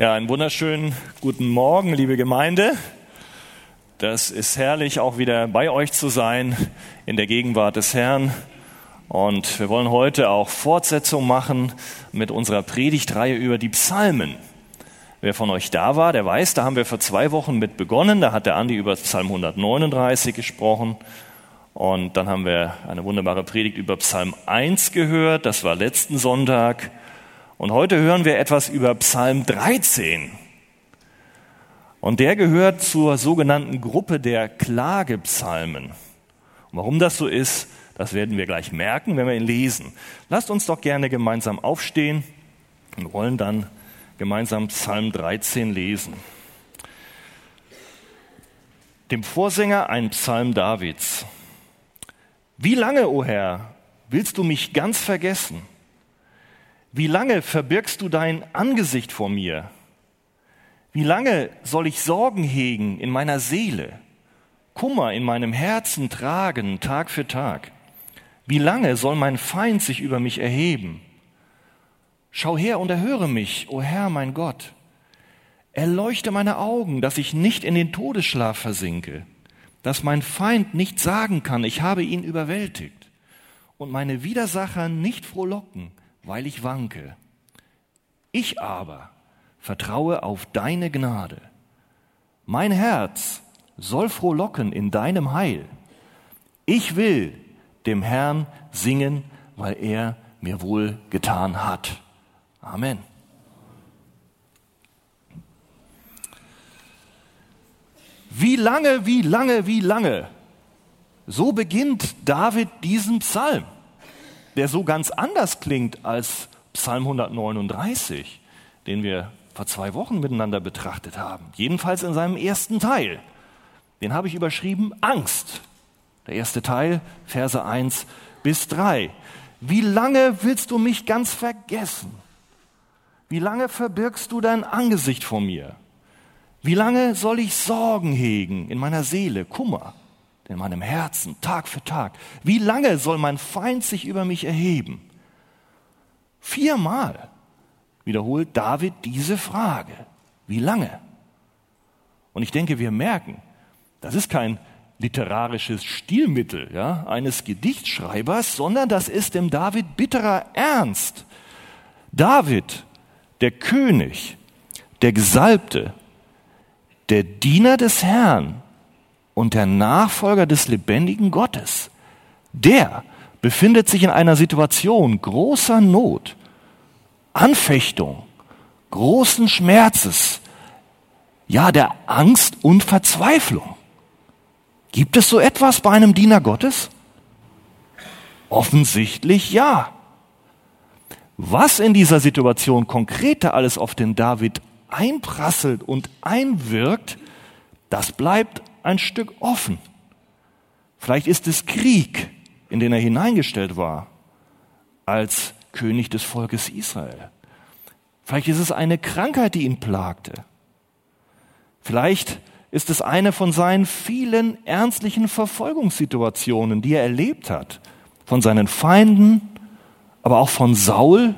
Ja, einen wunderschönen guten Morgen, liebe Gemeinde. Das ist herrlich, auch wieder bei euch zu sein in der Gegenwart des Herrn. Und wir wollen heute auch Fortsetzung machen mit unserer Predigtreihe über die Psalmen. Wer von euch da war, der weiß, da haben wir vor zwei Wochen mit begonnen. Da hat der Andi über Psalm 139 gesprochen. Und dann haben wir eine wunderbare Predigt über Psalm 1 gehört. Das war letzten Sonntag. Und heute hören wir etwas über Psalm 13. Und der gehört zur sogenannten Gruppe der Klagepsalmen. Und warum das so ist, das werden wir gleich merken, wenn wir ihn lesen. Lasst uns doch gerne gemeinsam aufstehen und wollen dann gemeinsam Psalm 13 lesen. Dem Vorsänger ein Psalm Davids. Wie lange, o oh Herr, willst du mich ganz vergessen? Wie lange verbirgst du dein Angesicht vor mir? Wie lange soll ich Sorgen hegen in meiner Seele, Kummer in meinem Herzen tragen Tag für Tag? Wie lange soll mein Feind sich über mich erheben? Schau her und erhöre mich, o Herr mein Gott. Erleuchte meine Augen, dass ich nicht in den Todesschlaf versinke, dass mein Feind nicht sagen kann, ich habe ihn überwältigt, und meine Widersacher nicht frohlocken, weil ich wanke. Ich aber vertraue auf deine Gnade. Mein Herz soll frohlocken in deinem Heil. Ich will dem Herrn singen, weil er mir wohl getan hat. Amen. Wie lange, wie lange, wie lange? So beginnt David diesen Psalm der so ganz anders klingt als Psalm 139, den wir vor zwei Wochen miteinander betrachtet haben. Jedenfalls in seinem ersten Teil. Den habe ich überschrieben Angst. Der erste Teil, Verse 1 bis 3. Wie lange willst du mich ganz vergessen? Wie lange verbirgst du dein Angesicht vor mir? Wie lange soll ich Sorgen hegen in meiner Seele, Kummer? In meinem Herzen, Tag für Tag. Wie lange soll mein Feind sich über mich erheben? Viermal wiederholt David diese Frage. Wie lange? Und ich denke, wir merken, das ist kein literarisches Stilmittel ja, eines Gedichtschreibers, sondern das ist dem David bitterer Ernst. David, der König, der Gesalbte, der Diener des Herrn, und der Nachfolger des lebendigen Gottes, der befindet sich in einer Situation großer Not, Anfechtung, großen Schmerzes, ja der Angst und Verzweiflung. Gibt es so etwas bei einem Diener Gottes? Offensichtlich ja. Was in dieser Situation konkreter alles auf den David einprasselt und einwirkt, das bleibt ein Stück offen. Vielleicht ist es Krieg, in den er hineingestellt war, als König des Volkes Israel. Vielleicht ist es eine Krankheit, die ihn plagte. Vielleicht ist es eine von seinen vielen ernstlichen Verfolgungssituationen, die er erlebt hat. Von seinen Feinden, aber auch von Saul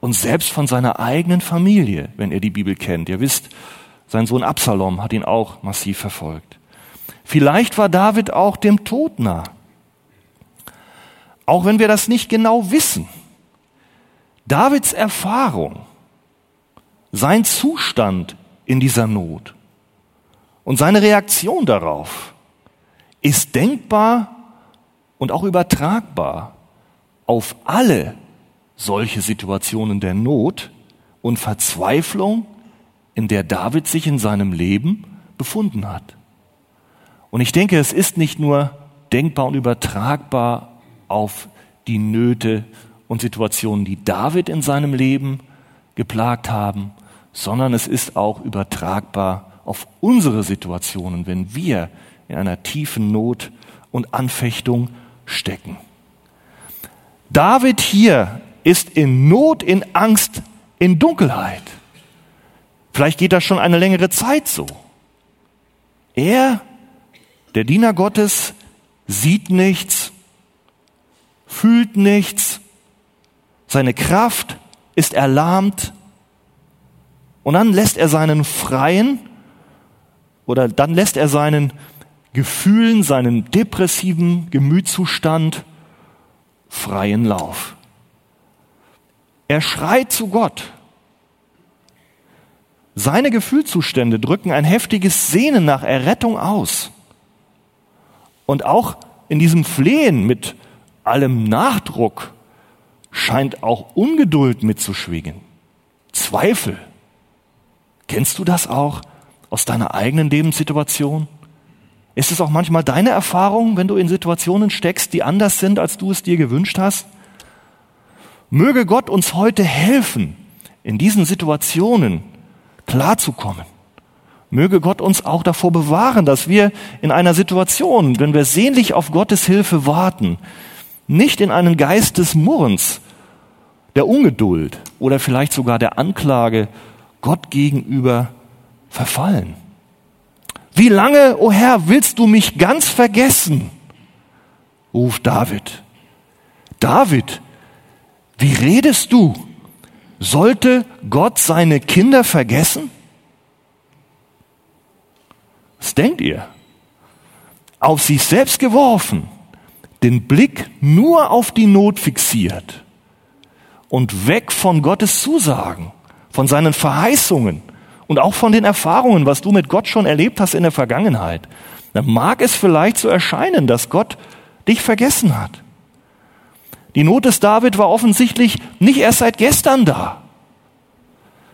und selbst von seiner eigenen Familie, wenn ihr die Bibel kennt. Ihr wisst, sein Sohn Absalom hat ihn auch massiv verfolgt. Vielleicht war David auch dem Tod nah. Auch wenn wir das nicht genau wissen. Davids Erfahrung, sein Zustand in dieser Not und seine Reaktion darauf ist denkbar und auch übertragbar auf alle solche Situationen der Not und Verzweiflung in der David sich in seinem Leben befunden hat. Und ich denke, es ist nicht nur denkbar und übertragbar auf die Nöte und Situationen, die David in seinem Leben geplagt haben, sondern es ist auch übertragbar auf unsere Situationen, wenn wir in einer tiefen Not und Anfechtung stecken. David hier ist in Not, in Angst, in Dunkelheit. Vielleicht geht das schon eine längere Zeit so. Er, der Diener Gottes, sieht nichts, fühlt nichts, seine Kraft ist erlahmt. Und dann lässt er seinen freien oder dann lässt er seinen Gefühlen, seinen depressiven Gemütszustand freien Lauf. Er schreit zu Gott. Seine Gefühlszustände drücken ein heftiges Sehnen nach Errettung aus. Und auch in diesem Flehen mit allem Nachdruck scheint auch Ungeduld mitzuschwingen. Zweifel. Kennst du das auch aus deiner eigenen Lebenssituation? Ist es auch manchmal deine Erfahrung, wenn du in Situationen steckst, die anders sind, als du es dir gewünscht hast? Möge Gott uns heute helfen, in diesen Situationen klarzukommen. Möge Gott uns auch davor bewahren, dass wir in einer Situation, wenn wir sehnlich auf Gottes Hilfe warten, nicht in einen Geist des Murrens, der Ungeduld oder vielleicht sogar der Anklage Gott gegenüber verfallen. Wie lange, o oh Herr, willst du mich ganz vergessen? ruft David. David, wie redest du? Sollte Gott seine Kinder vergessen? Was denkt ihr? Auf sich selbst geworfen, den Blick nur auf die Not fixiert und weg von Gottes Zusagen, von seinen Verheißungen und auch von den Erfahrungen, was du mit Gott schon erlebt hast in der Vergangenheit, dann mag es vielleicht so erscheinen, dass Gott dich vergessen hat. Die Not des David war offensichtlich nicht erst seit gestern da.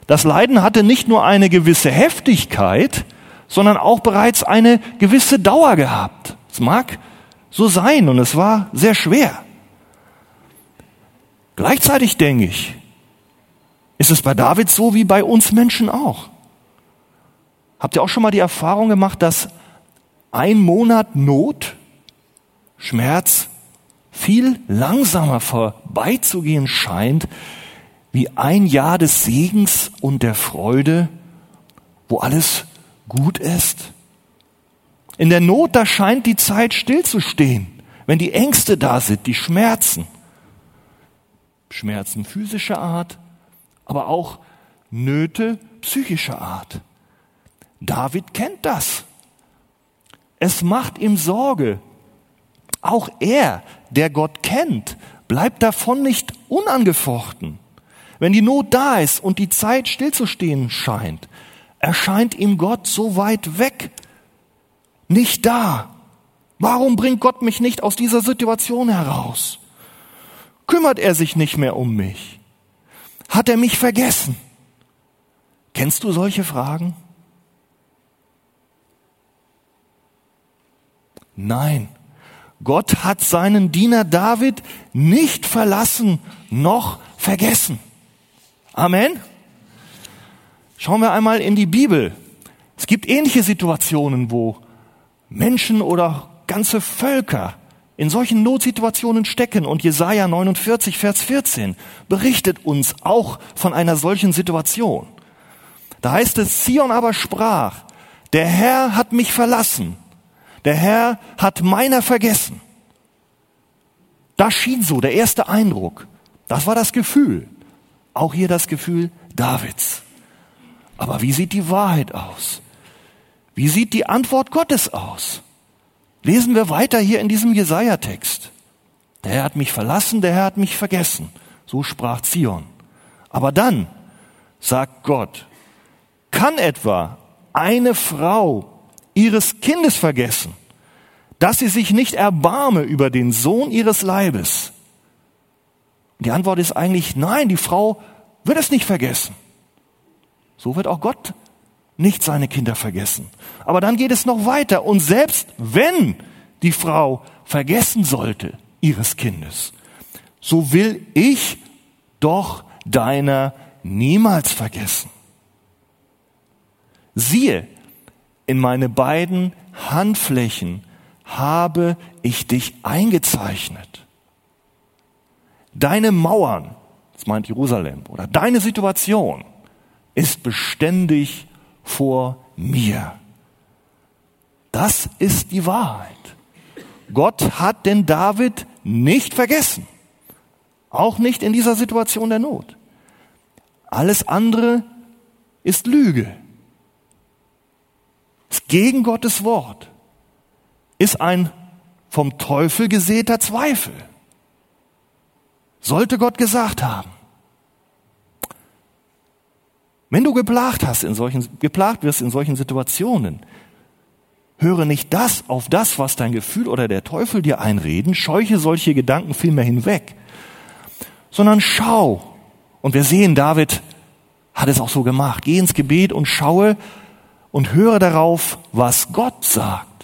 Das Leiden hatte nicht nur eine gewisse Heftigkeit, sondern auch bereits eine gewisse Dauer gehabt. Es mag so sein und es war sehr schwer. Gleichzeitig denke ich, ist es bei David so wie bei uns Menschen auch. Habt ihr auch schon mal die Erfahrung gemacht, dass ein Monat Not, Schmerz viel langsamer vorbeizugehen scheint, wie ein Jahr des Segens und der Freude, wo alles gut ist. In der Not, da scheint die Zeit stillzustehen, wenn die Ängste da sind, die Schmerzen. Schmerzen physischer Art, aber auch Nöte psychischer Art. David kennt das. Es macht ihm Sorge, auch er, der Gott kennt, bleibt davon nicht unangefochten. Wenn die Not da ist und die Zeit stillzustehen scheint, erscheint ihm Gott so weit weg, nicht da. Warum bringt Gott mich nicht aus dieser Situation heraus? Kümmert er sich nicht mehr um mich? Hat er mich vergessen? Kennst du solche Fragen? Nein. Gott hat seinen Diener David nicht verlassen noch vergessen. Amen. Schauen wir einmal in die Bibel. Es gibt ähnliche Situationen, wo Menschen oder ganze Völker in solchen Notsituationen stecken. Und Jesaja 49, Vers 14 berichtet uns auch von einer solchen Situation. Da heißt es, Zion aber sprach, der Herr hat mich verlassen der Herr hat meiner vergessen. Das schien so, der erste Eindruck. Das war das Gefühl. Auch hier das Gefühl Davids. Aber wie sieht die Wahrheit aus? Wie sieht die Antwort Gottes aus? Lesen wir weiter hier in diesem Jesaja-Text. Der Herr hat mich verlassen, der Herr hat mich vergessen. So sprach Zion. Aber dann sagt Gott, kann etwa eine Frau ihres Kindes vergessen, dass sie sich nicht erbarme über den Sohn ihres Leibes? Die Antwort ist eigentlich nein, die Frau wird es nicht vergessen. So wird auch Gott nicht seine Kinder vergessen. Aber dann geht es noch weiter. Und selbst wenn die Frau vergessen sollte ihres Kindes, so will ich doch deiner niemals vergessen. Siehe, in meine beiden Handflächen habe ich dich eingezeichnet. Deine Mauern, das meint Jerusalem, oder deine Situation ist beständig vor mir. Das ist die Wahrheit. Gott hat den David nicht vergessen. Auch nicht in dieser Situation der Not. Alles andere ist Lüge. Ist gegen Gottes Wort. Ist ein vom Teufel gesäter Zweifel. Sollte Gott gesagt haben. Wenn du geplagt hast in solchen, geplagt wirst in solchen Situationen, höre nicht das auf das, was dein Gefühl oder der Teufel dir einreden, scheuche solche Gedanken vielmehr hinweg, sondern schau. Und wir sehen, David hat es auch so gemacht. Geh ins Gebet und schaue und höre darauf, was Gott sagt.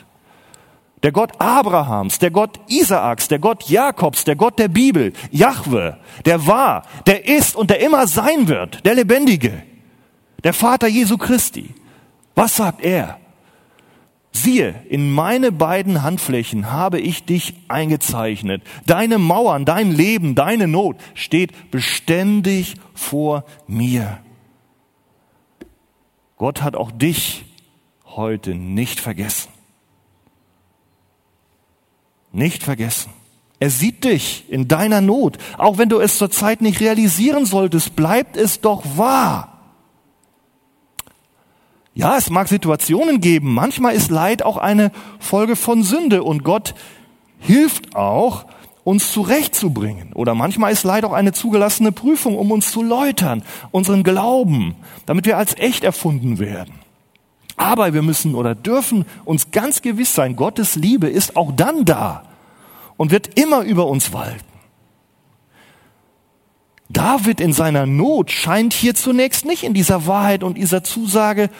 Der Gott Abrahams, der Gott Isaaks, der Gott Jakobs, der Gott der Bibel, Jahwe, der war, der ist und der immer sein wird, der Lebendige, der Vater Jesu Christi. Was sagt er? Siehe, in meine beiden Handflächen habe ich dich eingezeichnet. Deine Mauern, dein Leben, deine Not steht beständig vor mir. Gott hat auch dich heute nicht vergessen. Nicht vergessen. Er sieht dich in deiner Not. Auch wenn du es zurzeit nicht realisieren solltest, bleibt es doch wahr. Ja, es mag Situationen geben. Manchmal ist Leid auch eine Folge von Sünde und Gott hilft auch, uns zurechtzubringen. Oder manchmal ist Leid auch eine zugelassene Prüfung, um uns zu läutern, unseren Glauben, damit wir als echt erfunden werden. Aber wir müssen oder dürfen uns ganz gewiss sein, Gottes Liebe ist auch dann da und wird immer über uns walten. David in seiner Not scheint hier zunächst nicht in dieser Wahrheit und dieser Zusage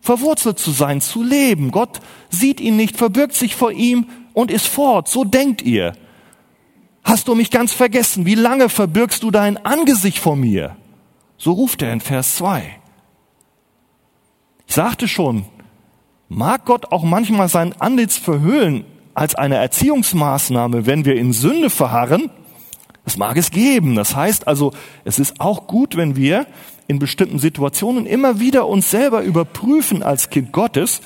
verwurzelt zu sein, zu leben. Gott sieht ihn nicht, verbirgt sich vor ihm und ist fort. So denkt ihr. Hast du mich ganz vergessen? Wie lange verbirgst du dein Angesicht vor mir? So ruft er in Vers 2. Ich sagte schon, mag Gott auch manchmal sein Antlitz verhüllen als eine Erziehungsmaßnahme, wenn wir in Sünde verharren? Das mag es geben. Das heißt also, es ist auch gut, wenn wir in bestimmten Situationen immer wieder uns selber überprüfen als Kind Gottes,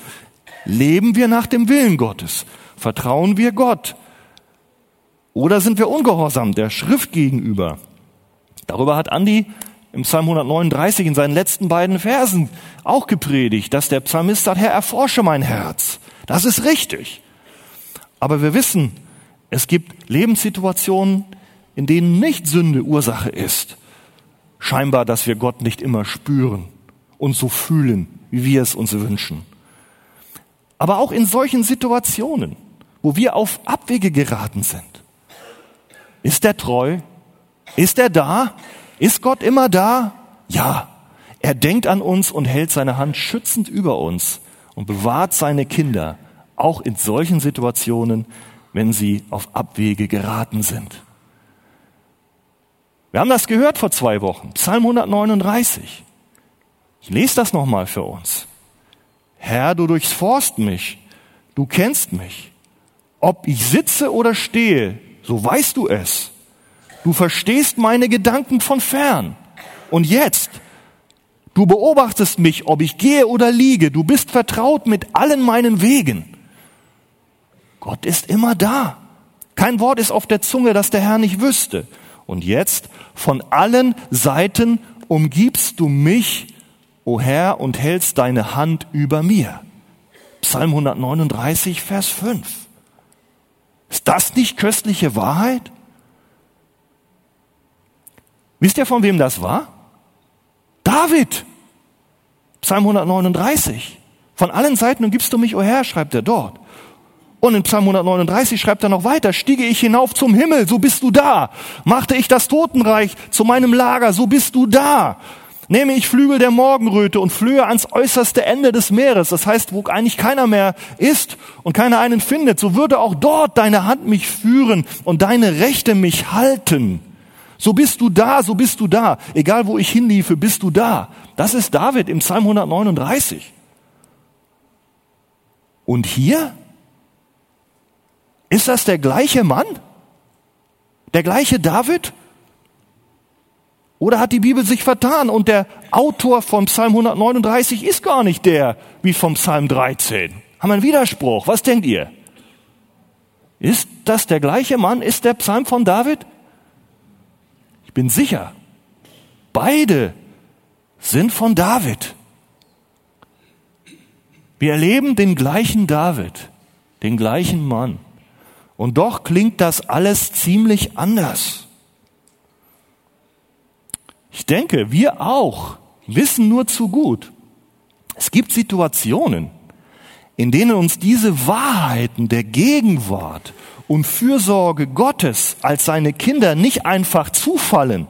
leben wir nach dem Willen Gottes? Vertrauen wir Gott? Oder sind wir ungehorsam der Schrift gegenüber? Darüber hat Andi im Psalm 139 in seinen letzten beiden Versen auch gepredigt, dass der Psalmist sagt, Herr, erforsche mein Herz. Das ist richtig. Aber wir wissen, es gibt Lebenssituationen, in denen nicht Sünde Ursache ist scheinbar, dass wir Gott nicht immer spüren und so fühlen, wie wir es uns wünschen. Aber auch in solchen Situationen, wo wir auf Abwege geraten sind, ist er treu? Ist er da? Ist Gott immer da? Ja. Er denkt an uns und hält seine Hand schützend über uns und bewahrt seine Kinder auch in solchen Situationen, wenn sie auf Abwege geraten sind. Wir haben das gehört vor zwei Wochen. Psalm 139. Ich lese das nochmal für uns. Herr, du durchforst mich. Du kennst mich. Ob ich sitze oder stehe, so weißt du es. Du verstehst meine Gedanken von fern. Und jetzt, du beobachtest mich, ob ich gehe oder liege. Du bist vertraut mit allen meinen Wegen. Gott ist immer da. Kein Wort ist auf der Zunge, das der Herr nicht wüsste. Und jetzt von allen Seiten umgibst du mich, o Herr, und hältst deine Hand über mir. Psalm 139, Vers 5. Ist das nicht köstliche Wahrheit? Wisst ihr, von wem das war? David. Psalm 139. Von allen Seiten umgibst du mich, o Herr, schreibt er dort. Und in Psalm 139 schreibt er noch weiter, stiege ich hinauf zum Himmel, so bist du da. Machte ich das Totenreich zu meinem Lager, so bist du da. Nehme ich Flügel der Morgenröte und flöhe ans äußerste Ende des Meeres, das heißt, wo eigentlich keiner mehr ist und keiner einen findet, so würde auch dort deine Hand mich führen und deine Rechte mich halten. So bist du da, so bist du da. Egal wo ich hinliefe, bist du da. Das ist David im Psalm 139. Und hier ist das der gleiche Mann? Der gleiche David? Oder hat die Bibel sich vertan und der Autor vom Psalm 139 ist gar nicht der wie vom Psalm 13? Haben wir einen Widerspruch? Was denkt ihr? Ist das der gleiche Mann? Ist der Psalm von David? Ich bin sicher. Beide sind von David. Wir erleben den gleichen David, den gleichen Mann. Und doch klingt das alles ziemlich anders. Ich denke, wir auch wissen nur zu gut. Es gibt Situationen, in denen uns diese Wahrheiten der Gegenwart und Fürsorge Gottes als seine Kinder nicht einfach zufallen,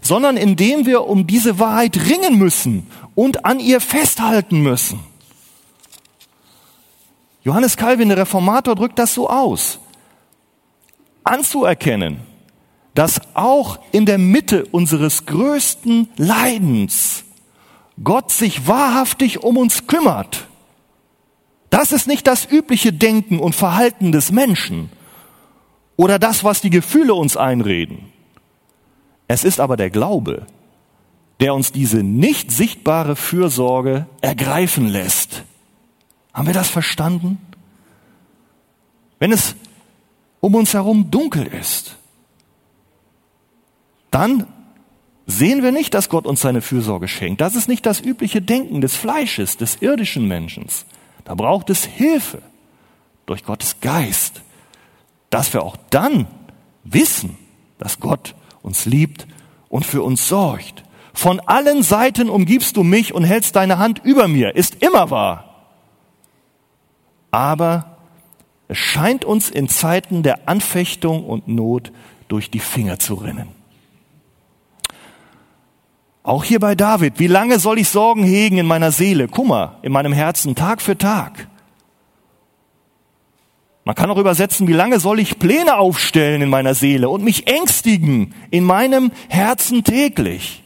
sondern indem wir um diese Wahrheit ringen müssen und an ihr festhalten müssen. Johannes Calvin, der Reformator, drückt das so aus. Anzuerkennen, dass auch in der Mitte unseres größten Leidens Gott sich wahrhaftig um uns kümmert. Das ist nicht das übliche Denken und Verhalten des Menschen oder das, was die Gefühle uns einreden. Es ist aber der Glaube, der uns diese nicht sichtbare Fürsorge ergreifen lässt. Haben wir das verstanden? Wenn es um uns herum dunkel ist, dann sehen wir nicht, dass Gott uns seine Fürsorge schenkt. Das ist nicht das übliche Denken des Fleisches, des irdischen Menschen. Da braucht es Hilfe durch Gottes Geist, dass wir auch dann wissen, dass Gott uns liebt und für uns sorgt. Von allen Seiten umgibst du mich und hältst deine Hand über mir, ist immer wahr. Aber es scheint uns in Zeiten der Anfechtung und Not durch die Finger zu rinnen. Auch hier bei David, wie lange soll ich Sorgen hegen in meiner Seele, Kummer in meinem Herzen, Tag für Tag? Man kann auch übersetzen, wie lange soll ich Pläne aufstellen in meiner Seele und mich ängstigen in meinem Herzen täglich?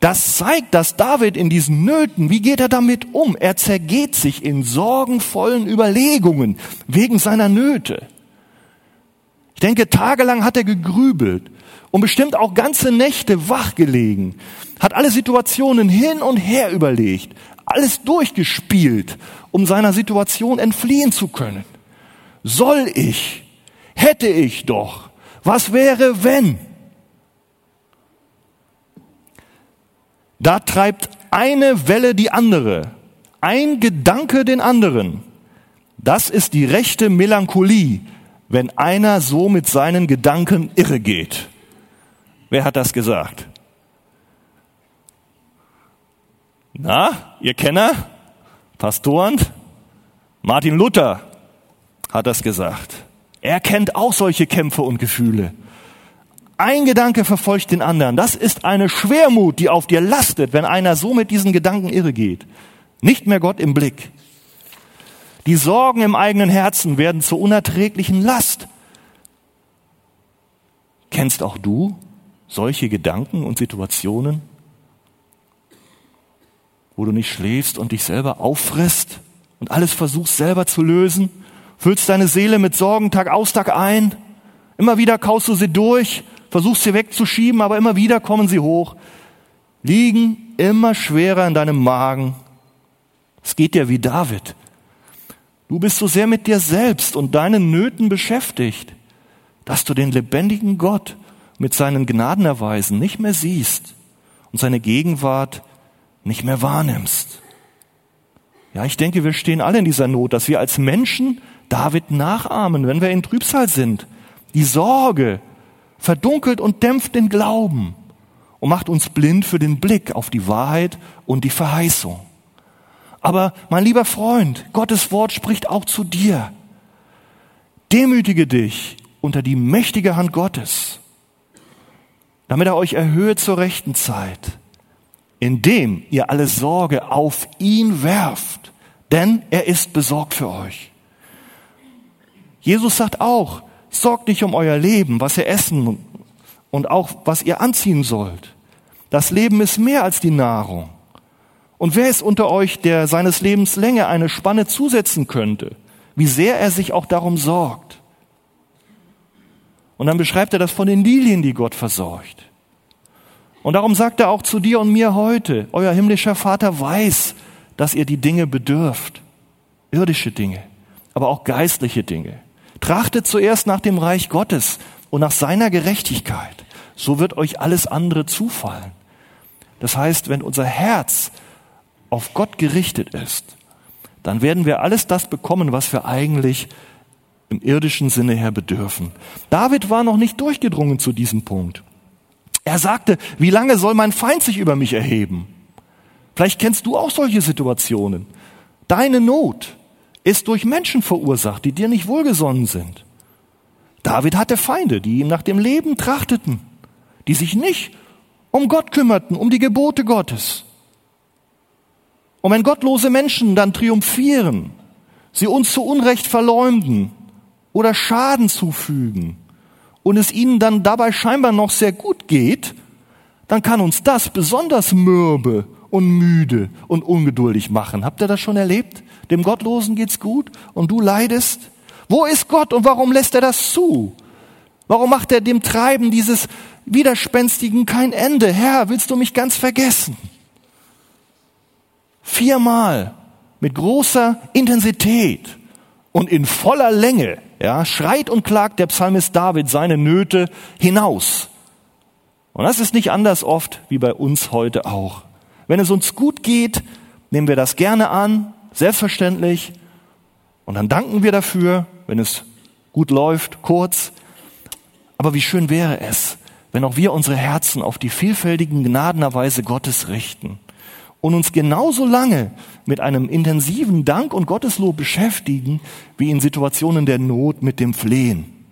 Das zeigt, dass David in diesen Nöten, wie geht er damit um? Er zergeht sich in sorgenvollen Überlegungen wegen seiner Nöte. Ich denke, tagelang hat er gegrübelt und bestimmt auch ganze Nächte wachgelegen, hat alle Situationen hin und her überlegt, alles durchgespielt, um seiner Situation entfliehen zu können. Soll ich? Hätte ich doch. Was wäre, wenn? Da treibt eine Welle die andere, ein Gedanke den anderen. Das ist die rechte Melancholie, wenn einer so mit seinen Gedanken irre geht. Wer hat das gesagt? Na, ihr Kenner? Pastoren? Martin Luther hat das gesagt. Er kennt auch solche Kämpfe und Gefühle. Ein Gedanke verfolgt den anderen. Das ist eine Schwermut, die auf dir lastet, wenn einer so mit diesen Gedanken irre geht. Nicht mehr Gott im Blick. Die Sorgen im eigenen Herzen werden zur unerträglichen Last. Kennst auch du solche Gedanken und Situationen, wo du nicht schläfst und dich selber auffrisst und alles versuchst selber zu lösen, füllst deine Seele mit Sorgen Tag aus Tag ein, immer wieder kaust du sie durch, versuchst sie wegzuschieben, aber immer wieder kommen sie hoch, liegen immer schwerer in deinem Magen. Es geht dir wie David. Du bist so sehr mit dir selbst und deinen Nöten beschäftigt, dass du den lebendigen Gott mit seinen Gnadenerweisen nicht mehr siehst und seine Gegenwart nicht mehr wahrnimmst. Ja, ich denke, wir stehen alle in dieser Not, dass wir als Menschen David nachahmen, wenn wir in Trübsal sind. Die Sorge verdunkelt und dämpft den Glauben und macht uns blind für den Blick auf die Wahrheit und die Verheißung. Aber mein lieber Freund, Gottes Wort spricht auch zu dir. Demütige dich unter die mächtige Hand Gottes damit er euch erhöht zur rechten Zeit, indem ihr alle Sorge auf ihn werft, denn er ist besorgt für euch. Jesus sagt auch, sorgt nicht um euer Leben, was ihr essen und auch was ihr anziehen sollt. Das Leben ist mehr als die Nahrung. Und wer ist unter euch, der seines Lebens Länge eine Spanne zusetzen könnte, wie sehr er sich auch darum sorgt? Und dann beschreibt er das von den Lilien, die Gott versorgt. Und darum sagt er auch zu dir und mir heute, euer himmlischer Vater weiß, dass ihr die Dinge bedürft. Irdische Dinge, aber auch geistliche Dinge. Trachtet zuerst nach dem Reich Gottes und nach seiner Gerechtigkeit. So wird euch alles andere zufallen. Das heißt, wenn unser Herz auf Gott gerichtet ist, dann werden wir alles das bekommen, was wir eigentlich im irdischen Sinne her bedürfen. David war noch nicht durchgedrungen zu diesem Punkt. Er sagte, wie lange soll mein Feind sich über mich erheben? Vielleicht kennst du auch solche Situationen. Deine Not ist durch Menschen verursacht, die dir nicht wohlgesonnen sind. David hatte Feinde, die ihm nach dem Leben trachteten, die sich nicht um Gott kümmerten, um die Gebote Gottes. Und wenn gottlose Menschen dann triumphieren, sie uns zu Unrecht verleumden oder Schaden zufügen und es ihnen dann dabei scheinbar noch sehr gut geht, dann kann uns das besonders mürbe und müde und ungeduldig machen. Habt ihr das schon erlebt? Dem Gottlosen geht's gut und du leidest? Wo ist Gott und warum lässt er das zu? Warum macht er dem Treiben dieses Widerspenstigen kein Ende? Herr, willst du mich ganz vergessen? Viermal mit großer Intensität und in voller Länge, ja, schreit und klagt der Psalmist David seine Nöte hinaus. Und das ist nicht anders oft wie bei uns heute auch. Wenn es uns gut geht, nehmen wir das gerne an, selbstverständlich, und dann danken wir dafür, wenn es gut läuft, kurz. Aber wie schön wäre es, wenn auch wir unsere Herzen auf die vielfältigen Gnadenerweise Gottes richten und uns genauso lange mit einem intensiven Dank und Gotteslob beschäftigen, wie in Situationen der Not mit dem Flehen.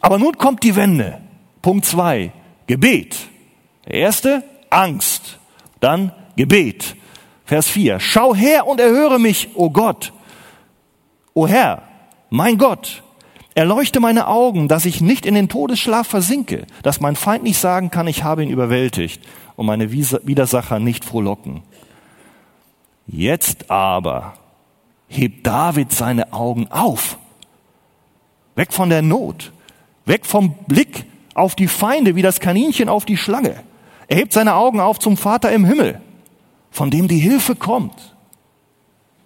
Aber nun kommt die Wende. Punkt zwei: Gebet. Der erste, Angst. Dann Gebet. Vers vier: Schau her und erhöre mich, o Gott. O Herr, mein Gott, erleuchte meine Augen, dass ich nicht in den Todesschlaf versinke, dass mein Feind nicht sagen kann, ich habe ihn überwältigt und meine Widersacher nicht frohlocken. Jetzt aber hebt David seine Augen auf, weg von der Not, weg vom Blick auf die Feinde wie das Kaninchen auf die Schlange. Er hebt seine Augen auf zum Vater im Himmel, von dem die Hilfe kommt.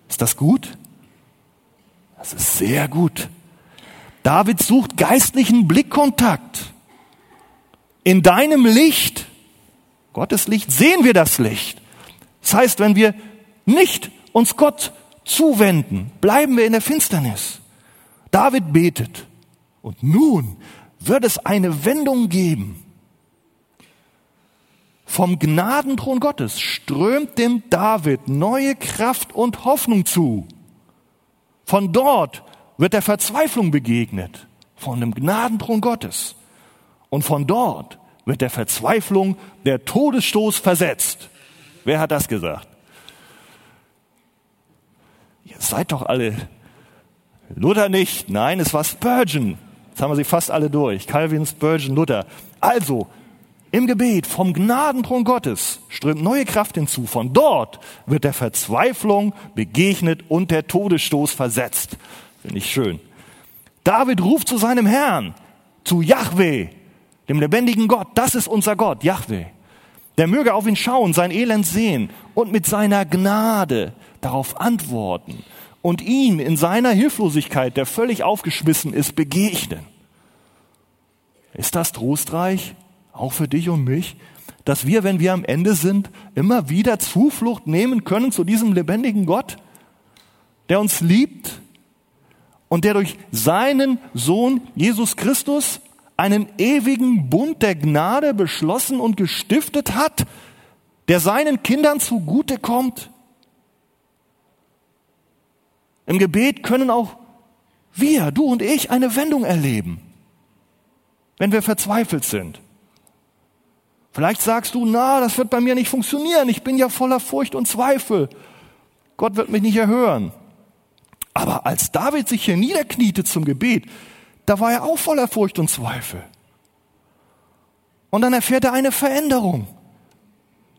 Ist das gut? Das ist sehr gut. David sucht geistlichen Blickkontakt. In deinem Licht Gottes Licht, sehen wir das Licht. Das heißt, wenn wir nicht uns Gott zuwenden, bleiben wir in der Finsternis. David betet. Und nun wird es eine Wendung geben. Vom Gnadenthron Gottes strömt dem David neue Kraft und Hoffnung zu. Von dort wird der Verzweiflung begegnet, von dem Gnadenthron Gottes. Und von dort wird der Verzweiflung der Todesstoß versetzt. Wer hat das gesagt? Ihr seid doch alle Luther nicht. Nein, es war Spurgeon. Jetzt haben wir sie fast alle durch. Calvin, Spurgeon, Luther. Also, im Gebet vom Gnadenthron Gottes strömt neue Kraft hinzu. Von dort wird der Verzweiflung begegnet und der Todesstoß versetzt. Finde ich schön. David ruft zu seinem Herrn, zu Yahweh, dem lebendigen Gott, das ist unser Gott, Yahweh. Der möge auf ihn schauen, sein Elend sehen und mit seiner Gnade darauf antworten und ihm in seiner Hilflosigkeit, der völlig aufgeschmissen ist, begegnen. Ist das trostreich, auch für dich und mich, dass wir, wenn wir am Ende sind, immer wieder Zuflucht nehmen können zu diesem lebendigen Gott, der uns liebt und der durch seinen Sohn Jesus Christus einen ewigen Bund der Gnade beschlossen und gestiftet hat, der seinen Kindern zugute kommt? Im Gebet können auch wir, du und ich, eine Wendung erleben, wenn wir verzweifelt sind. Vielleicht sagst du, na, das wird bei mir nicht funktionieren, ich bin ja voller Furcht und Zweifel. Gott wird mich nicht erhören. Aber als David sich hier niederkniete zum Gebet, da war er auch voller Furcht und Zweifel. Und dann erfährt er eine Veränderung.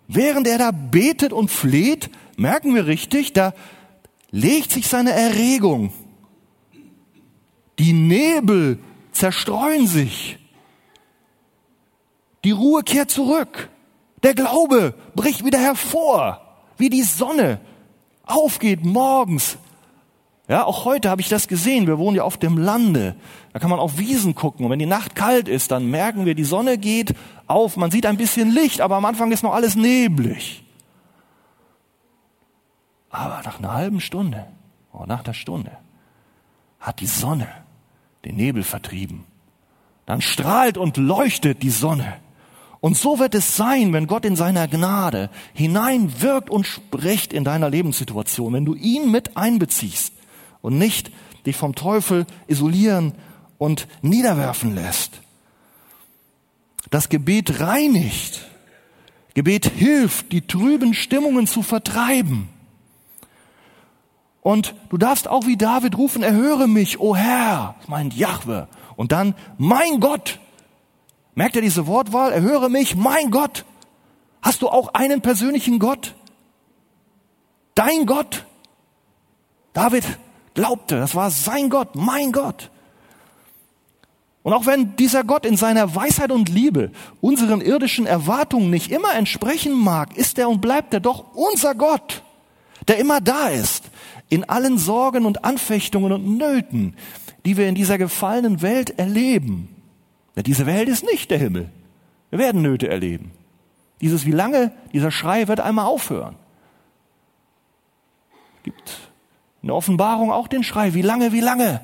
Während er da betet und fleht, merken wir richtig, da legt sich seine Erregung. Die Nebel zerstreuen sich. Die Ruhe kehrt zurück. Der Glaube bricht wieder hervor, wie die Sonne aufgeht morgens ja, auch heute habe ich das gesehen. Wir wohnen ja auf dem Lande. Da kann man auf Wiesen gucken. Und wenn die Nacht kalt ist, dann merken wir, die Sonne geht auf. Man sieht ein bisschen Licht, aber am Anfang ist noch alles neblig. Aber nach einer halben Stunde oder nach einer Stunde hat die Sonne den Nebel vertrieben. Dann strahlt und leuchtet die Sonne. Und so wird es sein, wenn Gott in seiner Gnade hineinwirkt und spricht in deiner Lebenssituation, wenn du ihn mit einbeziehst und nicht dich vom Teufel isolieren und niederwerfen lässt. Das Gebet reinigt. Gebet hilft, die trüben Stimmungen zu vertreiben. Und du darfst auch wie David rufen, erhöre mich, o Herr, meint Jahwe. Und dann, mein Gott. Merkt ihr diese Wortwahl? Erhöre mich, mein Gott. Hast du auch einen persönlichen Gott? Dein Gott? David glaubte, das war sein Gott, mein Gott. Und auch wenn dieser Gott in seiner Weisheit und Liebe unseren irdischen Erwartungen nicht immer entsprechen mag, ist er und bleibt er doch unser Gott, der immer da ist, in allen Sorgen und Anfechtungen und Nöten, die wir in dieser gefallenen Welt erleben. Ja, diese Welt ist nicht der Himmel. Wir werden Nöte erleben. Dieses wie lange, dieser Schrei wird einmal aufhören. Gibt in der Offenbarung auch den Schrei, wie lange, wie lange.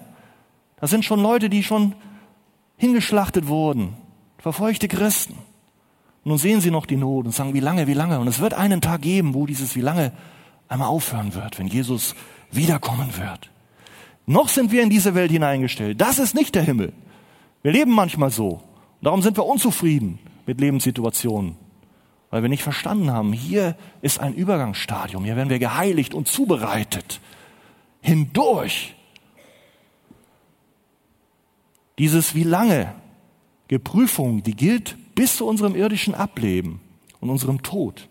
Das sind schon Leute, die schon hingeschlachtet wurden, verfolgte Christen. Nun sehen sie noch die Not und sagen, wie lange, wie lange. Und es wird einen Tag geben, wo dieses wie lange einmal aufhören wird, wenn Jesus wiederkommen wird. Noch sind wir in diese Welt hineingestellt. Das ist nicht der Himmel. Wir leben manchmal so. Darum sind wir unzufrieden mit Lebenssituationen, weil wir nicht verstanden haben, hier ist ein Übergangsstadium, hier werden wir geheiligt und zubereitet. Hindurch. Dieses wie lange Geprüfung, die gilt bis zu unserem irdischen Ableben und unserem Tod.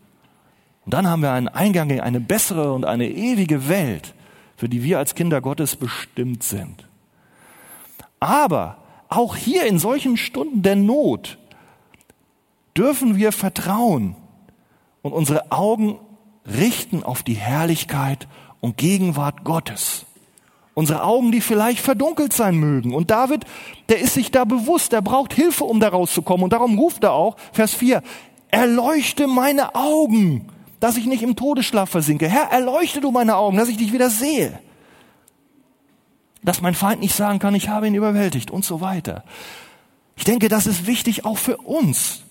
Und dann haben wir einen Eingang in eine bessere und eine ewige Welt, für die wir als Kinder Gottes bestimmt sind. Aber auch hier in solchen Stunden der Not dürfen wir vertrauen und unsere Augen richten auf die Herrlichkeit und Gegenwart Gottes. Unsere Augen, die vielleicht verdunkelt sein mögen. Und David, der ist sich da bewusst, er braucht Hilfe, um da rauszukommen. Und darum ruft er auch, Vers 4, erleuchte meine Augen, dass ich nicht im Todesschlaf versinke. Herr, erleuchte du meine Augen, dass ich dich wieder sehe. Dass mein Feind nicht sagen kann, ich habe ihn überwältigt und so weiter. Ich denke, das ist wichtig auch für uns.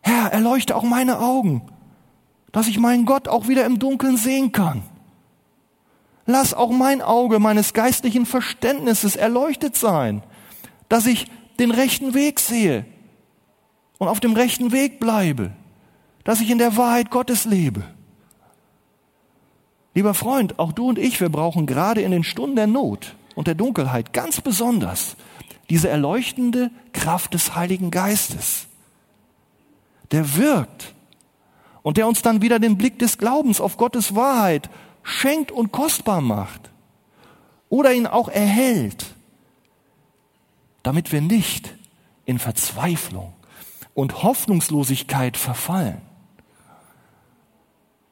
Herr, erleuchte auch meine Augen, dass ich meinen Gott auch wieder im Dunkeln sehen kann. Lass auch mein Auge meines geistlichen Verständnisses erleuchtet sein, dass ich den rechten Weg sehe und auf dem rechten Weg bleibe dass ich in der Wahrheit Gottes lebe. Lieber Freund, auch du und ich, wir brauchen gerade in den Stunden der Not und der Dunkelheit ganz besonders diese erleuchtende Kraft des Heiligen Geistes. Der wirkt und der uns dann wieder den Blick des Glaubens auf Gottes Wahrheit schenkt und kostbar macht oder ihn auch erhält, damit wir nicht in Verzweiflung und Hoffnungslosigkeit verfallen.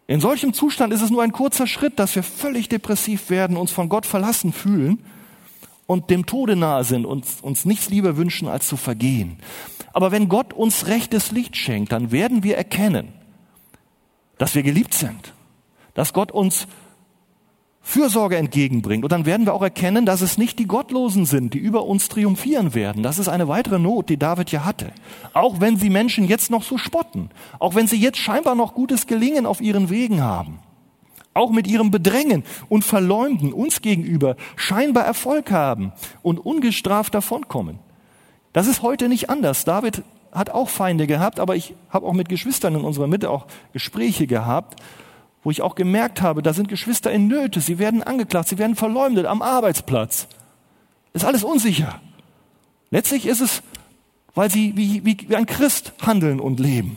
In solchem Zustand ist es nur ein kurzer Schritt, dass wir völlig depressiv werden, uns von Gott verlassen fühlen und dem Tode nahe sind und uns nichts lieber wünschen, als zu vergehen. Aber wenn Gott uns rechtes Licht schenkt, dann werden wir erkennen, dass wir geliebt sind, dass Gott uns Fürsorge entgegenbringt. Und dann werden wir auch erkennen, dass es nicht die Gottlosen sind, die über uns triumphieren werden. Das ist eine weitere Not, die David ja hatte. Auch wenn sie Menschen jetzt noch so spotten, auch wenn sie jetzt scheinbar noch gutes Gelingen auf ihren Wegen haben, auch mit ihrem Bedrängen und Verleumden uns gegenüber scheinbar Erfolg haben und ungestraft davonkommen. Das ist heute nicht anders. David hat auch Feinde gehabt, aber ich habe auch mit Geschwistern in unserer Mitte auch Gespräche gehabt wo ich auch gemerkt habe, da sind Geschwister in Nöte, sie werden angeklagt, sie werden verleumdet am Arbeitsplatz. Ist alles unsicher. Letztlich ist es, weil sie wie, wie, wie ein Christ handeln und leben.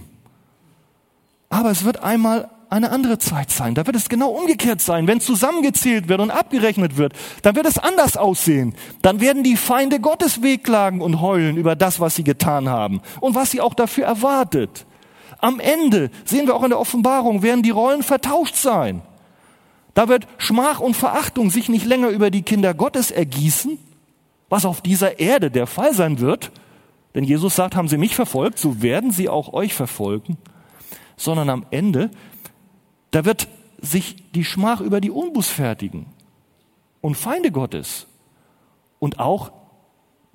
Aber es wird einmal eine andere Zeit sein. Da wird es genau umgekehrt sein. Wenn zusammengezählt wird und abgerechnet wird, dann wird es anders aussehen. Dann werden die Feinde Gottes wehklagen und heulen über das, was sie getan haben und was sie auch dafür erwartet. Am Ende, sehen wir auch in der Offenbarung, werden die Rollen vertauscht sein. Da wird Schmach und Verachtung sich nicht länger über die Kinder Gottes ergießen, was auf dieser Erde der Fall sein wird. Denn Jesus sagt, haben sie mich verfolgt, so werden sie auch euch verfolgen. Sondern am Ende, da wird sich die Schmach über die Unbußfertigen und Feinde Gottes und auch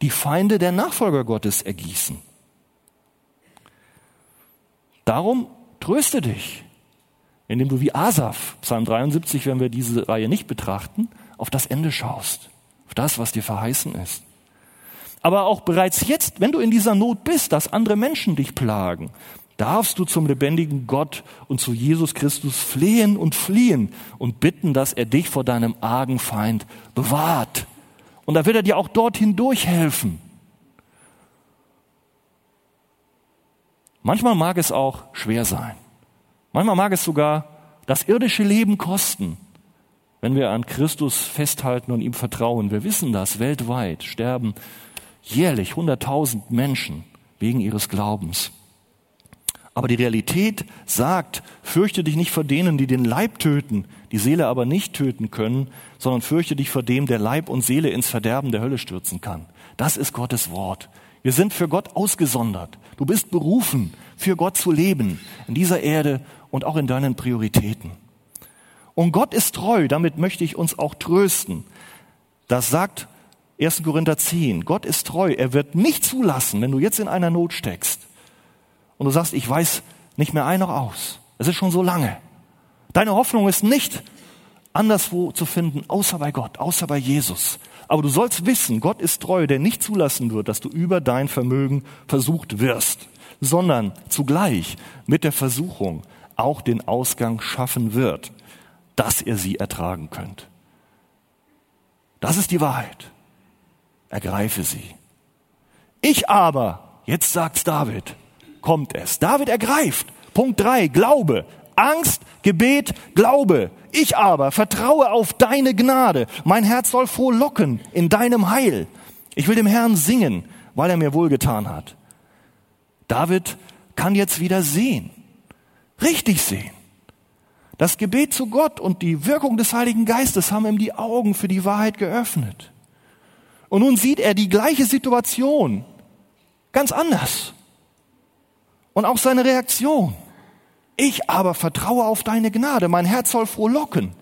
die Feinde der Nachfolger Gottes ergießen. Darum tröste dich, indem du wie Asaf, Psalm 73, wenn wir diese Reihe nicht betrachten, auf das Ende schaust, auf das, was dir verheißen ist. Aber auch bereits jetzt, wenn du in dieser Not bist, dass andere Menschen dich plagen, darfst du zum lebendigen Gott und zu Jesus Christus flehen und fliehen und bitten, dass er dich vor deinem argen Feind bewahrt. Und da wird er dir auch dorthin durchhelfen. Manchmal mag es auch schwer sein. Manchmal mag es sogar das irdische Leben kosten, wenn wir an Christus festhalten und ihm vertrauen. Wir wissen das, weltweit sterben jährlich hunderttausend Menschen wegen ihres Glaubens. Aber die Realität sagt, fürchte dich nicht vor denen, die den Leib töten, die Seele aber nicht töten können, sondern fürchte dich vor dem, der Leib und Seele ins Verderben der Hölle stürzen kann. Das ist Gottes Wort. Wir sind für Gott ausgesondert. Du bist berufen, für Gott zu leben, in dieser Erde und auch in deinen Prioritäten. Und Gott ist treu, damit möchte ich uns auch trösten. Das sagt 1. Korinther 10. Gott ist treu. Er wird nicht zulassen, wenn du jetzt in einer Not steckst und du sagst, ich weiß nicht mehr ein noch aus. Es ist schon so lange. Deine Hoffnung ist nicht anderswo zu finden, außer bei Gott, außer bei Jesus. Aber du sollst wissen, Gott ist treu, der nicht zulassen wird, dass du über dein Vermögen versucht wirst, sondern zugleich mit der Versuchung auch den Ausgang schaffen wird, dass ihr sie ertragen könnt. Das ist die Wahrheit ergreife sie. Ich aber, jetzt sagt's David, kommt es. David ergreift. Punkt drei, Glaube. Angst, Gebet, Glaube. Ich aber vertraue auf deine Gnade. Mein Herz soll frohlocken in deinem Heil. Ich will dem Herrn singen, weil er mir wohlgetan hat. David kann jetzt wieder sehen. Richtig sehen. Das Gebet zu Gott und die Wirkung des Heiligen Geistes haben ihm die Augen für die Wahrheit geöffnet. Und nun sieht er die gleiche Situation ganz anders. Und auch seine Reaktion. Ich aber vertraue auf deine Gnade, mein Herz soll frohlocken.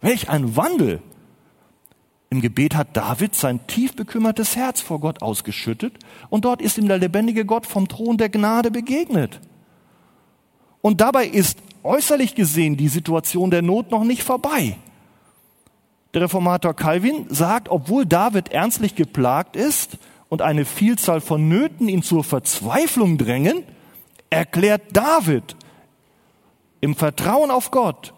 Welch ein Wandel. Im Gebet hat David sein tief bekümmertes Herz vor Gott ausgeschüttet und dort ist ihm der lebendige Gott vom Thron der Gnade begegnet. Und dabei ist äußerlich gesehen die Situation der Not noch nicht vorbei. Der Reformator Calvin sagt, obwohl David ernstlich geplagt ist und eine Vielzahl von Nöten ihn zur Verzweiflung drängen, erklärt David im Vertrauen auf Gott,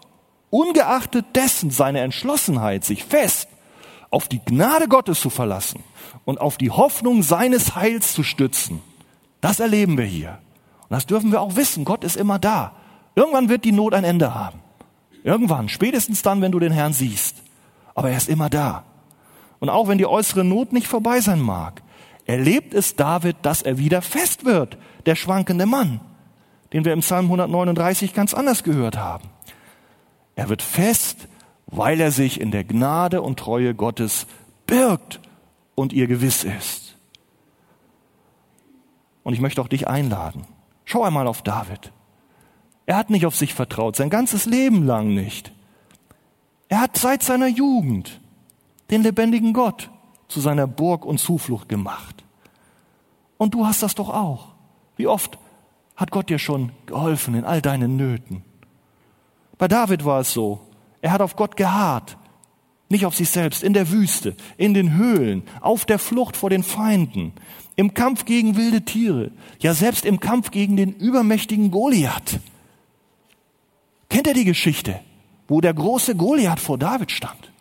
ungeachtet dessen seine Entschlossenheit, sich fest auf die Gnade Gottes zu verlassen und auf die Hoffnung seines Heils zu stützen. Das erleben wir hier. Und das dürfen wir auch wissen. Gott ist immer da. Irgendwann wird die Not ein Ende haben. Irgendwann, spätestens dann, wenn du den Herrn siehst aber er ist immer da. Und auch wenn die äußere Not nicht vorbei sein mag, erlebt es David, dass er wieder fest wird, der schwankende Mann, den wir im Psalm 139 ganz anders gehört haben. Er wird fest, weil er sich in der Gnade und Treue Gottes birgt und ihr gewiss ist. Und ich möchte auch dich einladen. Schau einmal auf David. Er hat nicht auf sich vertraut, sein ganzes Leben lang nicht. Er hat seit seiner Jugend den lebendigen Gott zu seiner Burg und Zuflucht gemacht. Und du hast das doch auch. Wie oft hat Gott dir schon geholfen in all deinen Nöten? Bei David war es so. Er hat auf Gott geharrt, nicht auf sich selbst, in der Wüste, in den Höhlen, auf der Flucht vor den Feinden, im Kampf gegen wilde Tiere, ja selbst im Kampf gegen den übermächtigen Goliath. Kennt ihr die Geschichte? wo der große Goliath vor David stand.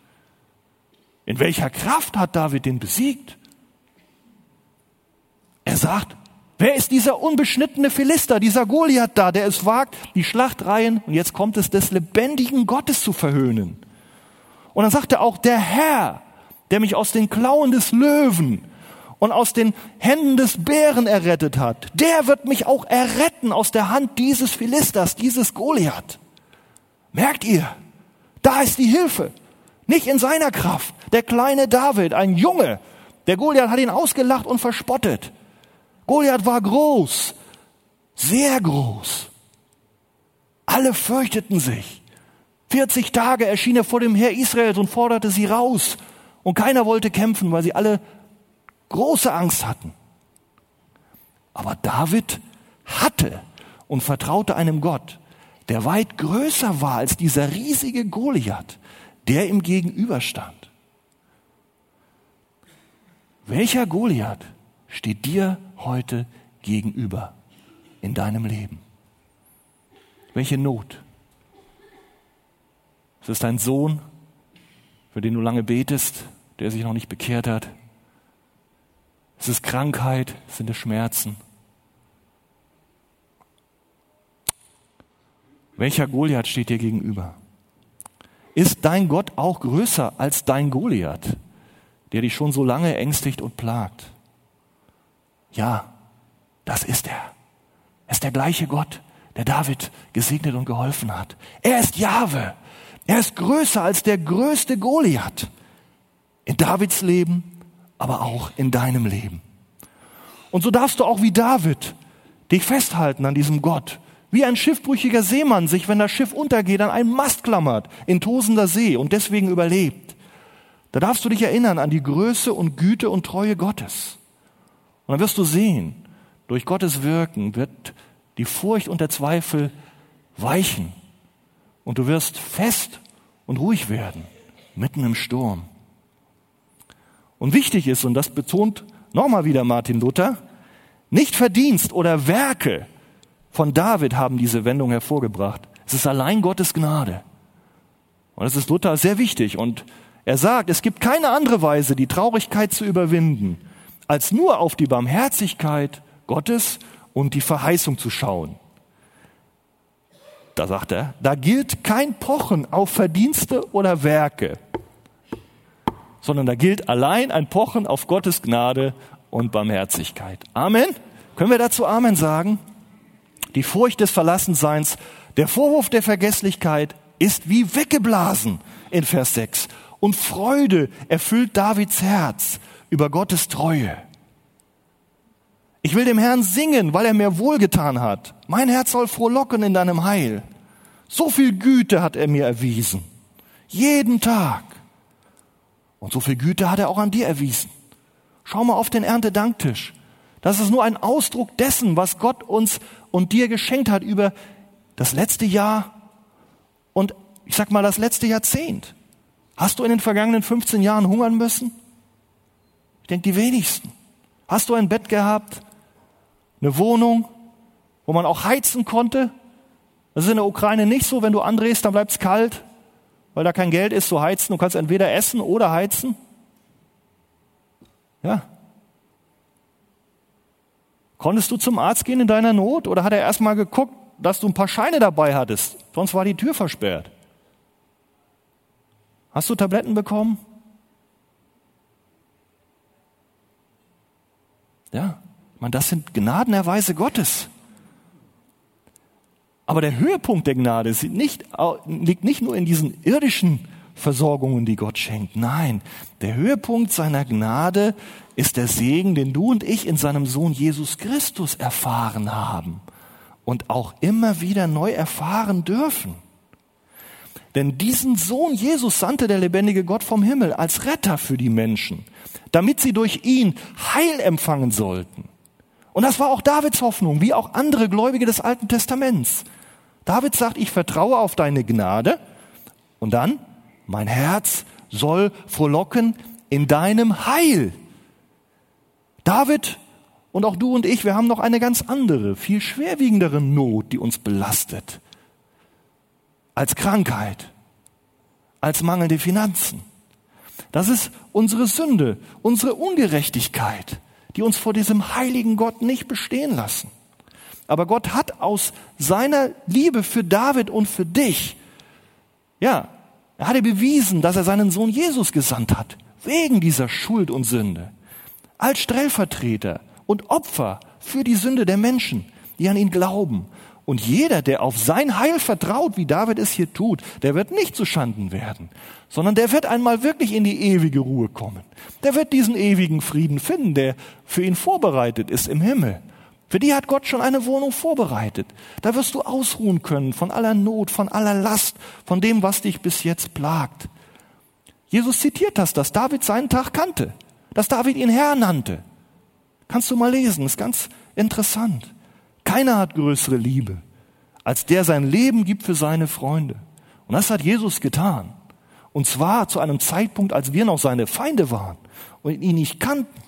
In welcher Kraft hat David den besiegt? Er sagt, wer ist dieser unbeschnittene Philister, dieser Goliath da, der es wagt, die Schlachtreihen, und jetzt kommt es, des lebendigen Gottes zu verhöhnen. Und dann sagt er auch, der Herr, der mich aus den Klauen des Löwen und aus den Händen des Bären errettet hat, der wird mich auch erretten aus der Hand dieses Philisters, dieses Goliath. Merkt ihr? Da ist die Hilfe. Nicht in seiner Kraft. Der kleine David, ein Junge. Der Goliath hat ihn ausgelacht und verspottet. Goliath war groß. Sehr groß. Alle fürchteten sich. 40 Tage erschien er vor dem Heer Israels und forderte sie raus. Und keiner wollte kämpfen, weil sie alle große Angst hatten. Aber David hatte und vertraute einem Gott, der weit größer war als dieser riesige Goliath, der ihm gegenüberstand. Welcher Goliath steht dir heute gegenüber in deinem Leben? Welche Not? Es ist dein Sohn, für den du lange betest, der sich noch nicht bekehrt hat. Es ist Krankheit, es sind es Schmerzen. Welcher Goliath steht dir gegenüber? Ist dein Gott auch größer als dein Goliath, der dich schon so lange ängstigt und plagt? Ja, das ist er. Er ist der gleiche Gott, der David gesegnet und geholfen hat. Er ist Jahwe. Er ist größer als der größte Goliath. In Davids Leben, aber auch in deinem Leben. Und so darfst du auch wie David dich festhalten an diesem Gott, wie ein schiffbrüchiger Seemann sich, wenn das Schiff untergeht, an einen Mast klammert in tosender See und deswegen überlebt. Da darfst du dich erinnern an die Größe und Güte und Treue Gottes. Und dann wirst du sehen, durch Gottes Wirken wird die Furcht und der Zweifel weichen. Und du wirst fest und ruhig werden, mitten im Sturm. Und wichtig ist, und das betont nochmal wieder Martin Luther, nicht Verdienst oder Werke von David haben diese Wendung hervorgebracht. Es ist allein Gottes Gnade. Und das ist Luther sehr wichtig. Und er sagt, es gibt keine andere Weise, die Traurigkeit zu überwinden, als nur auf die Barmherzigkeit Gottes und die Verheißung zu schauen. Da sagt er, da gilt kein Pochen auf Verdienste oder Werke, sondern da gilt allein ein Pochen auf Gottes Gnade und Barmherzigkeit. Amen. Können wir dazu Amen sagen? die Furcht des Verlassenseins, der Vorwurf der Vergesslichkeit ist wie weggeblasen in Vers 6. Und Freude erfüllt Davids Herz über Gottes Treue. Ich will dem Herrn singen, weil er mir wohlgetan hat. Mein Herz soll frohlocken in deinem Heil. So viel Güte hat er mir erwiesen. Jeden Tag. Und so viel Güte hat er auch an dir erwiesen. Schau mal auf den Erntedanktisch. Das ist nur ein Ausdruck dessen, was Gott uns und dir geschenkt hat über das letzte Jahr und ich sag mal das letzte Jahrzehnt. Hast du in den vergangenen 15 Jahren hungern müssen? Ich denke, die wenigsten. Hast du ein Bett gehabt? Eine Wohnung, wo man auch heizen konnte? Das ist in der Ukraine nicht so. Wenn du andrehst, dann bleibt es kalt, weil da kein Geld ist zu heizen. Du kannst entweder essen oder heizen. Ja, Konntest du zum Arzt gehen in deiner Not oder hat er erstmal geguckt, dass du ein paar Scheine dabei hattest? Sonst war die Tür versperrt. Hast du Tabletten bekommen? Ja, man, das sind Gnadenerweise Gottes. Aber der Höhepunkt der Gnade nicht, liegt nicht nur in diesen irdischen Versorgungen, die Gott schenkt. Nein, der Höhepunkt seiner Gnade ist der Segen, den du und ich in seinem Sohn Jesus Christus erfahren haben und auch immer wieder neu erfahren dürfen. Denn diesen Sohn Jesus sandte der lebendige Gott vom Himmel als Retter für die Menschen, damit sie durch ihn Heil empfangen sollten. Und das war auch Davids Hoffnung, wie auch andere Gläubige des Alten Testaments. David sagt, ich vertraue auf deine Gnade. Und dann, mein Herz soll frohlocken in deinem Heil. David und auch du und ich, wir haben noch eine ganz andere, viel schwerwiegendere Not, die uns belastet. Als Krankheit, als mangelnde Finanzen. Das ist unsere Sünde, unsere Ungerechtigkeit, die uns vor diesem heiligen Gott nicht bestehen lassen. Aber Gott hat aus seiner Liebe für David und für dich, ja, er hatte bewiesen, dass er seinen Sohn Jesus gesandt hat, wegen dieser Schuld und Sünde, als Stellvertreter und Opfer für die Sünde der Menschen, die an ihn glauben. Und jeder, der auf sein Heil vertraut, wie David es hier tut, der wird nicht zu Schanden werden, sondern der wird einmal wirklich in die ewige Ruhe kommen. Der wird diesen ewigen Frieden finden, der für ihn vorbereitet ist im Himmel. Für die hat Gott schon eine Wohnung vorbereitet. Da wirst du ausruhen können von aller Not, von aller Last, von dem, was dich bis jetzt plagt. Jesus zitiert das, dass David seinen Tag kannte, dass David ihn Herr nannte. Kannst du mal lesen, ist ganz interessant. Keiner hat größere Liebe, als der sein Leben gibt für seine Freunde. Und das hat Jesus getan. Und zwar zu einem Zeitpunkt, als wir noch seine Feinde waren und ihn nicht kannten.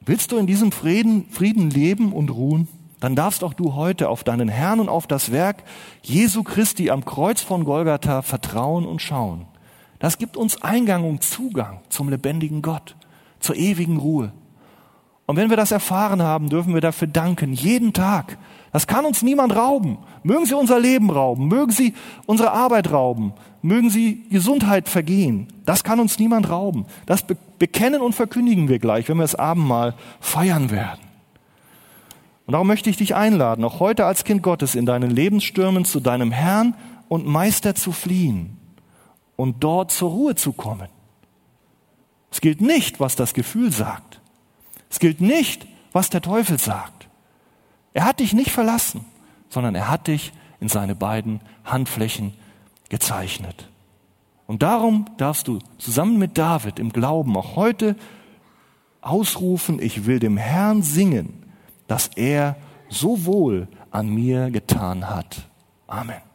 Willst du in diesem Frieden, Frieden leben und ruhen? Dann darfst auch du heute auf deinen Herrn und auf das Werk Jesu Christi am Kreuz von Golgatha vertrauen und schauen. Das gibt uns Eingang und Zugang zum lebendigen Gott, zur ewigen Ruhe. Und wenn wir das erfahren haben, dürfen wir dafür danken, jeden Tag. Das kann uns niemand rauben. Mögen sie unser Leben rauben, mögen sie unsere Arbeit rauben, mögen sie Gesundheit vergehen. Das kann uns niemand rauben. Das bekennen und verkündigen wir gleich, wenn wir das Abendmahl feiern werden. Und darum möchte ich dich einladen, auch heute als Kind Gottes in deinen Lebensstürmen zu deinem Herrn und Meister zu fliehen und dort zur Ruhe zu kommen. Es gilt nicht, was das Gefühl sagt. Es gilt nicht, was der Teufel sagt. Er hat dich nicht verlassen, sondern er hat dich in seine beiden Handflächen gezeichnet. Und darum darfst du zusammen mit David im Glauben auch heute ausrufen, ich will dem Herrn singen, dass er so wohl an mir getan hat. Amen.